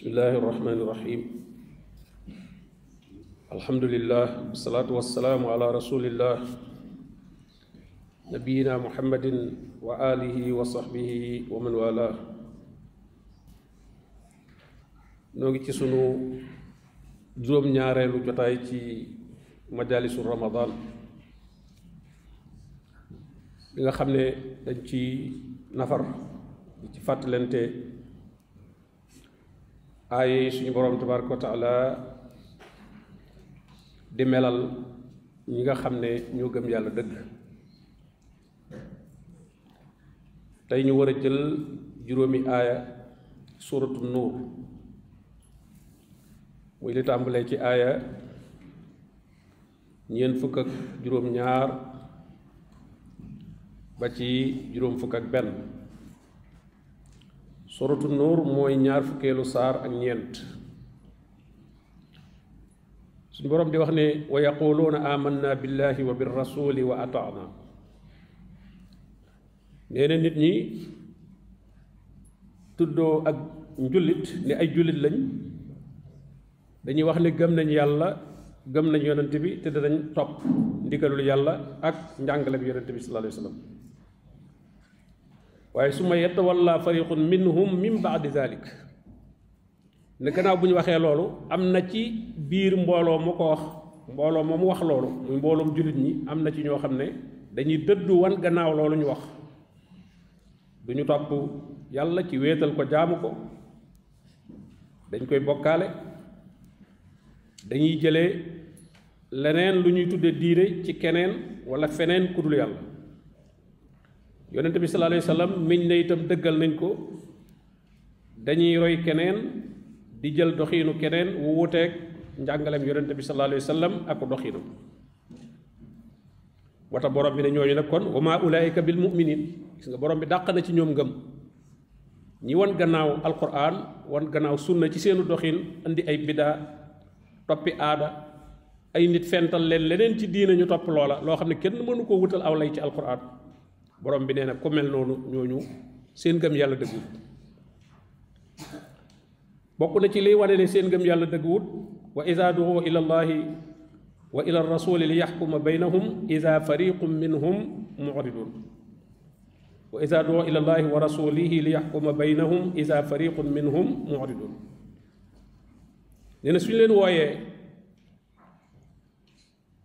بسم الله الرحمن الرحيم. الحمد لله والصلاة والسلام على رسول الله نبينا محمد وآله وصحبه ومن والاه. نوغي jotaay ci majalisu ramadan bi nga xam ne dañ ci nafar di ci fàttalente yi suñu borom tabaraka taala di melal ñi nga xam ne ñoo gëm yàlla dëgg. Tey ñu war a jël juróomi aaya suratu nuur. Muy li tàmbalee ci aaya ñeent fukk ak juróom ñaar ba ci juróom fukk ak benn suratu nuur mooy ñaar fukkeelu saar ak ñeent. Suñu boroom di wax ne wa yaquluuna amanna billahi wa birrasuli wa ataana nee na nit ñi tuddoo ak njullit ne ay jullit lañ. Dañuy wax ne gëm nañ yàlla gëm nañ yonent bi te danañ topp ndigalul yàlla ak njàngale yonent bi sallallahu alayhi wa sallam waaye su ma yatawalla fariqun minhum min baadi zalik. Ne gannaaw bu ñu waxee loolu am na ci biir mbooloo mu ko wax mbooloo moomu wax loolu muy mbooloom jullit ñi am na ci ñoo xam ne dañuy dëddu wan gannaaw loolu ñu wax. Du ñu topp ci ko jaamu ko dañ koy dañuy leneen lu ñuy tudde diine ci keneen wala feneen yonent bi sallallahu alayhi wa sallam miñ ne itam dëggal nañ ko. Dañuy roy keneen di jël doxiinu keneen wu wuteeg njàngaleem yonent bi sallallahu alayhi wa sallam ak doxiinam wata borom bi ne ñooñu nag kon wa maa ulaayika bil muminin gis nga borom bi dàq na ci ñoom ngëm. Ñi wan gannaaw alquran wan gannaaw sunna ci seenu doxin indi ay bidaa toppi aada. Ay nit fental leen leneen ci diina ñu topp loola loo xam ne kenn mënu koo wutal aw lay ci alquran borom bi nee na ku mel noonu ñooñu seen gëm yàlla dëgguwut bokk na ci liy wane ne seen gëm yàlla dëgguwut wa ida duxoo ila llahi wa ila rasuli li yaxkuma baynahum ida fariqum minhum muridun wa ida duxoo ila llahi wa rasulihi li yaxkuma baynahum ida fariqun minhum muridun nee na suñu leen wooyee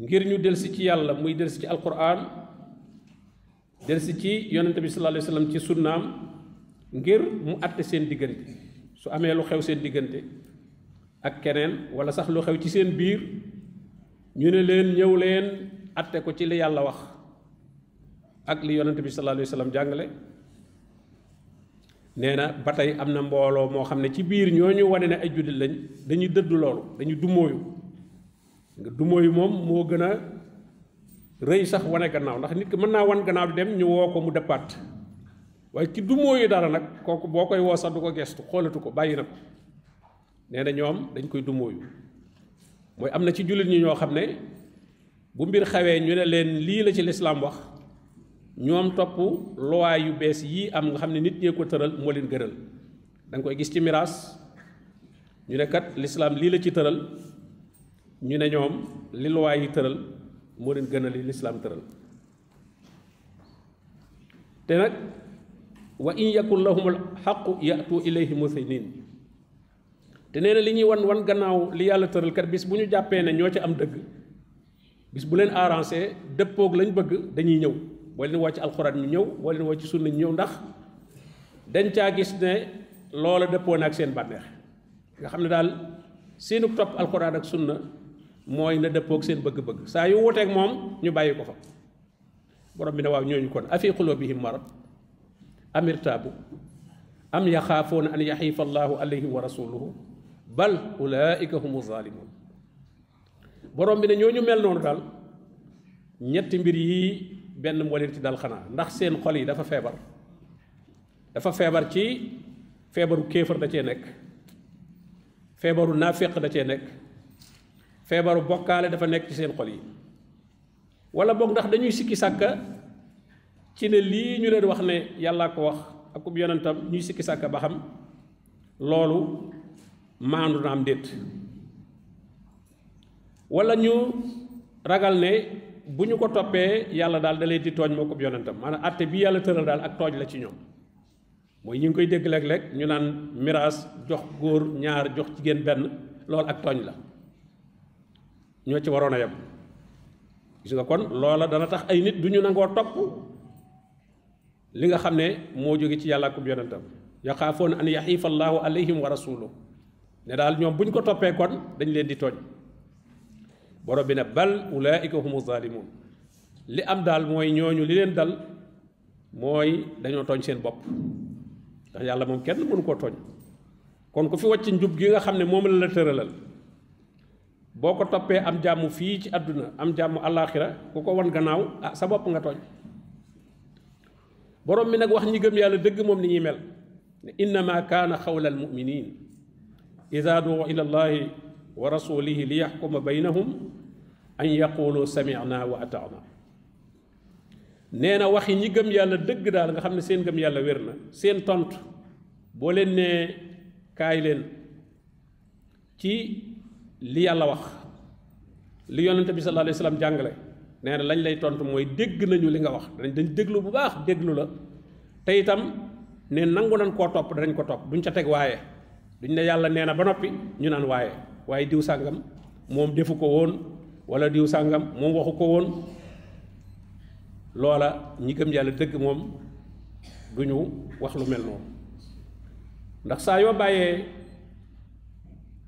ngir ñu delsi ci yàlla muy delsi ci alquran delsi ci yonente bi sallallahu alayhi wa sallam ci sunnaam ngir mu àtte seen diggante. Su amee lu xew seen diggante ak keneen wala sax lu xew ci seen biir ñu ne leen ñëw leen àtte ko ci li yàlla wax ak li yonente bi sallallahu alayhi wa sallam jàngale. Nee na ba tey am na mbooloo moo xam ne ci biir ñooñu wane ne ay jullit lañ dañuy dëddu loolu dañuy dumóoyu. Nga dumóoyu moom moo gën rëy sax wane gannaaw ndax nit ki mën naa wan gannaaw di dem ñu woo ko mu dëppaat waaye ki dumóoyu dara nag kooku boo koy woo sax du ko gestu xoolatu ko bàyyi na ko. Nee na ñoom dañ koy dumóoyu mooy am na ci jullit ñi ñoo xam ne bu mbir xewee ñu ne leen lii la ci lislaam wax ñoom topp loi yu bees yii am nga xam ne nit ñee ko tëral moo leen gënal. Da koy gis ci miraas ñu ne kat lislaam lii la ci tëral ñu ne ñoom li loi yi tëral moo leen gënal li lislaam tëral. Te nag wa in yakun lahum alxaqu yatu ilayhi musinin te nee na li ñuy wan wan gannaaw li yàlla tëral kat bis bu ñu jàppee ne ñoo ci am dëgg bis bu leen arrangé dëppoog lañ bëgg dañuy ñëw. Boo leen ci alxuraan ñu ñëw boo leen ci sunna ñu ñëw ndax dañ caa gis ne loola dëppoo ak seen bànneex. Nga xam ne daal seenu topp alxuraan ak sunna mooy na dëppoog seen bëgg-bëgg saa yu wuteeg moom ñu bàyyi ko fa borom bi ne waaw ñooñu kon afi qulubihim marad am irtaabu am yaxaafoona an yaxiifa allahu alayhim wa rasuluhu bal ulaika humu zalimun borom bi ne ñooñu mel noonu daal ñetti mbir yii benn moo ci dal xanaa ndax seen xol yi dafa feebar dafa feebar ci feebaru kéefar da cee nekk feebaru naaféq da cee nekk feebaru bokkaale dafa nekk ci seen xol yi. wala boog ndax dañuy sikki sàkka ci ne lii ñu leen wax ne yàllaa ko wax akub yonentam ñuy sikki sàkka ba xam loolu maandu na am déet. wala ñu ragal ne bu ñu ko toppee yàlla daal da leen di tooñ moo ko yonentam maanaam atte bi yàlla tëral daal ak tooñ la ci ñoom. mooy ñu ngi koy dégg ñu naan miraas jox góor ñaar jox jigéen benn loolu ak tooñ la ñoo ci waroon a yem. Gis nga kon loola dana tax ay nit du ñu nangoo topp li nga xam ne moo jóge ci yàlla ak yonentam. Yaxaafoon an yaxiifa allahu alayhim wa rasuluhu ne daal ñoom bu ñu ko toppee kon dañ leen di tooñ. Borom bi ne bal ulaika humu zalimun li am li leen dal mooy dañoo tooñ seen bopp. Ndax yàlla moom kenn mënu koo tooñ. Kon ku fi wàcc njub gi nga xam ne la la boo ko toppee am jàmm fii ci àdduna am jàmm àllaaxira ku ko gannaaw ah sa bopp nga tooñ borom mi nag wax ñi gëm yàlla dëgg moom ni ñuy mel ne innama kaana xawla almuminin ida duu ila allahi wa rasulihi li yaxkuma baynahum an yaqulu samicna wa ataana nee na waxi ñi gëm yàlla dëgg daal nga xam ne seen gëm yàlla wér na seen tontu boo leen nee kaay leen ci li yàlla wax li yonente bi sallallahu alayhi wasallam jàngale nee na lañ lay tontu mooy dégg nañu li nga wax. Dañ dañ déglu bu baax déglu la. Te itam ne nangu nañ koo topp danañ ko topp. Duñ ca teg waaye. Duñ ne yàlla nee ba noppi ñu naan waaye. Waaye diw sàngam moom defu ko woon wala diw sàngam moom waxu ko woon. Loola ñi gëm yàlla dëgg moom du ñu wax lu mel noonu. Ndax saa yoo bàyyee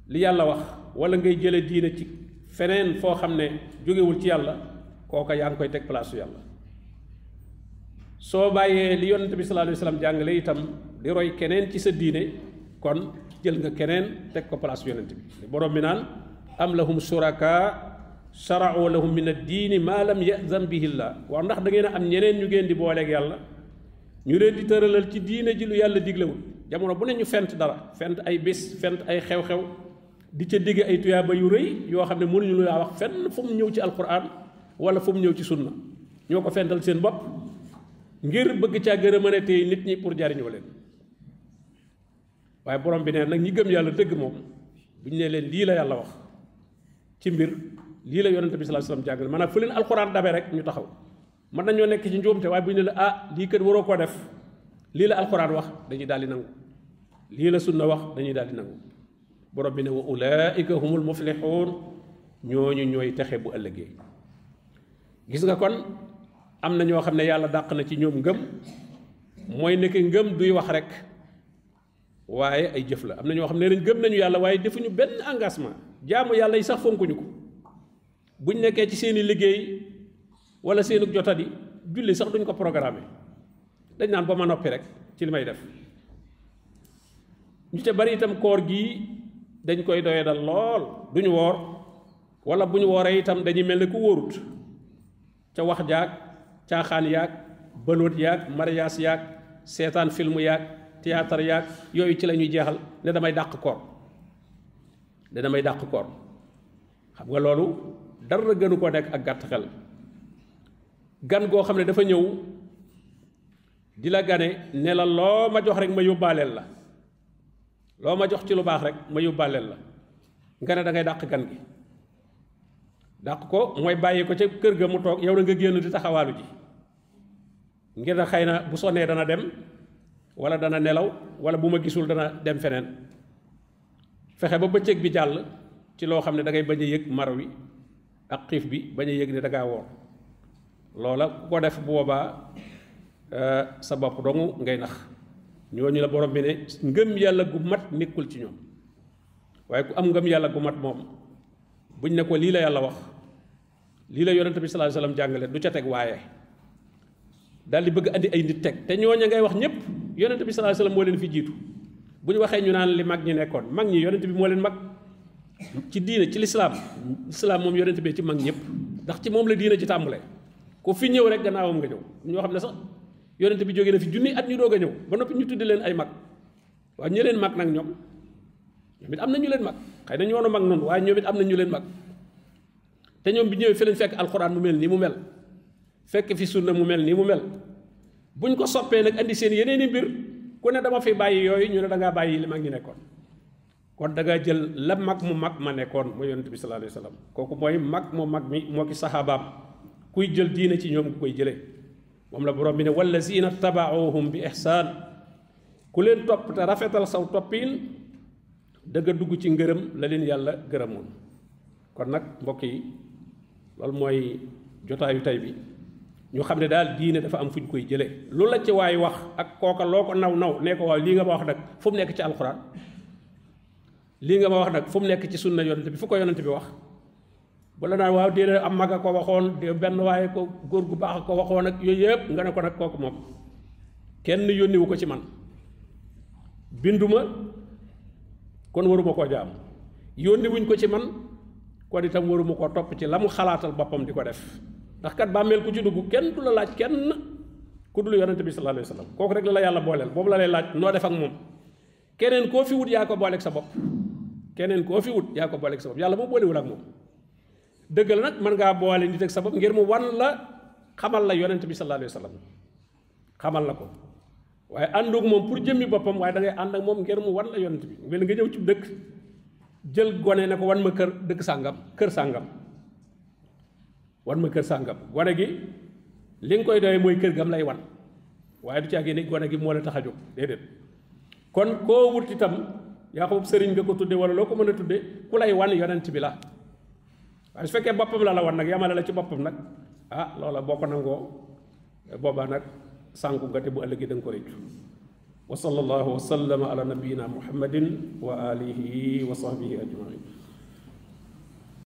li yàlla wax wala ngay jële diine ci feneen foo xam ne jógewul ci yàlla kooka yaa ngi koy teg place yàlla. Soo bàyyee li yonent bi sallallahu alayhi wasallam jàngale itam di roy keneen ci sa diine kon jël nga keneen teg ko place yonent bi. Borom bi naan am lahum suraka shara'u lahum min ad-diini maa lam ya'zan bihi llah waaw ndax da ngeen a am ñeneen ñu ngeen di booleeg yàlla ñu leen di tëralal ci diine ji lu yàlla diglewul. Jamono bu ne ñu fent dara fent ay bés fent ay xew-xew di ca digge ay tuyaaba yu rëy yoo xam ne mënuñu laa wax fenn fu mu ñëw ci alquran wala fu mu ñëw ci sunna. ñoo ko fental seen bopp ngir bëgg caa gën a mën a téye nit ñi pour jariñoo leen. waaye borom bi nee nag ñi gëm yàlla dëgg moom bu ñu nee leen lii la yàlla wax ci mbir lii la yonente bi sallallahu alayhi wasallam jàngale maanaam fu leen alquran dabe rek ñu taxaw. mën nañoo nekk ci njuumte waaye ne la ah lii waroo koo def. lii la alquran wax dañuy daal di nangu. lii la sunna wax dañuy daal di nangu borom bi ne wa ulaika humul muflixuun ñooñu ñooy texe bu ëllëgee. Gis nga kon am na ñoo xam ne yàlla dàq na ci ñoom ngëm. Mooy nekk ngëm duy wax rek waaye ay jëf la. Am na ñoo xam ne nañ gëm nañu yàlla waaye defuñu benn engagement. Jaamu yàlla yi sax fonkuñu ko. Buñ nekkee ci seeni liggéey wala seeni jotadi julli sax duñ ko dañ naan ba ma noppi rek ci li may def. Ñu ca bari itam koor gii dañ koy doye dal lool. duñu woor wala bu ñu wooree itam dañuy mel ne ku wóorut. ca wax jaag caaxaan yaag bëloot yaag mariage yaag seetaan film yaag théâtre yaag yooyu ci la jeexal ne damay dàq koor. ne damay dàq koor. xam nga loolu dara gënu ko nekk ak gan goo xam ne dafa ñëw di la gane ne la loo ma jox rek ma la loo ma jox ci lu baax rek ma yóbbaaleel la. Nga ne da ngay dàq gan gi. Dàq ko mooy bàyyi ko ca kër ga mu toog yow nga génn di taxawaalu ji. Ngir na xëy na bu sonnee dana dem wala dana nelaw wala bu ma gisul dana dem feneen. Fexe ba bëccëg bi jàll ci loo xam ne da ngay bañ a yëg mar wi ak xiif bi bañ a yëg ne da ngaa woor. Loola ku ko def boobaa sa bopp dong ngay nax ñooñu la borom bi ne ngëm yàlla gu mat nekkul ci ñoom. waaye ku am ngëm yàlla gu mat moom buñ ne ko lii la yàlla wax lii la yonente bi alayhi wasallam jàngale du ca teg waaye. Daal di bëgg andi ay nit teg te ñooña ngay wax ñëpp yonente bi alayhi wasallam moo leen fi jiitu. Bu ñu waxee ñu naan li mag ñi nekkoon mag ñi yonente bi moo leen mag ci diine ci lislaam. Lislaam moom yonente bi ci mag ñëpp ndax ci moom la diine ci tàmbale ku fi ñëw rek gannaawam nga ñëw. Ñoo xam ne sax yonente bi jógee na fi junni at ñu doog a ñëw ba noppi ñu tuddi leen ay mag. Waaye ñu leen mag nag ñoom ñoom it am na ñu leen mag. Xëy na ñoonu mag noonu waaye ñoom it am na ñu leen mag. Te ñoom bi ñëwee fi lañ fekk alxuraan mu mel nii mu mel. Fekk fi sunna mu mel nii mu mel. Buñ ko soppee nag andi seen yeneen mbir ku ne dama fi bàyyi yooyu ñu ne da ngaa bàyyi li mag ñi nekkoon. Kon da nga jël la mag mu mag ma bi sallallahu alayhi wasallam kooku mooy mag mu mag mi moo ki saxaabaam. Kuy jël diine ci ñoom ku koy jëlee moom la borom bi ne wallazina tabaauhum bi ihsaan ku leen topp te rafetal saw toppiin dëgg dugg ci ngërëm la leen yàlla gërëmoon kon nag mbokk yi loolu mooy jotaayu tey bi ñu xam ne daal diine dafa am fu ñu koy jëlee lu la ci waay wax ak kooka loo ko naw naw nee ko waaw lii nga wax nag fu mu nekk ci alxuraan lii nga wax nag fu mu nekk ci sunna yonent bi fu ko yonent bi wax bu la naan waaw déedéet am mag a ko waxoon de benn waaye ko góor gu baax ko waxoon ak yooyu yëpp nga ne ko nag kooku moom kenn yónniwu ko ci man. Binduma kon waruma koo jaam. Yónni wuñ ko ci man kon itam waruma koo topp ci la mu xalaatal boppam di ko def. Ndax kat bàmmeel ku ci dugg kenn du la laaj kenn ku dul yonente bi sallallahu alayhi wa sallam. Kooku rek la la yàlla booleel boobu la lay laaj noo def ak moom? Keneen koo fi wut yaa ko booleeg sa bopp. Keneen koo fi wut yaa ko booleeg sa bopp. Yàlla moo boolewul ak moom dëgg la nag mën ngaa boole nit ak sa bopp ngir mu wan la xamal la yonente bi sallallahu alayhi wa sallam. Xamal la ko. Waaye àndug moom pour jëmmi boppam waaye da ngay ànd ak moom ngir mu wan la yonent bi. Mel nga ñëw ci dëkk jël gone ne wan ma kër dëkk sàngam kër sàngam. Wan ma kër sàngam. Gone gi li nga koy doyee mooy kër gam lay wan. Waaye du caagee ni gone gi moo la tax a kon koo wut itam yaa ko sëriñ nga ko tudde wala loo ko mën a wan yonent bi la waaye su fekkee boppam la la wan nag yamale la ci boppam nag ah loola boo ko nangoo boobaa nag sànku nga te bu ëllëgee da nga ko réccu wa sallallahu wa sallama ala nabiyina muhammadin wa alihi wa sahbihi ajmain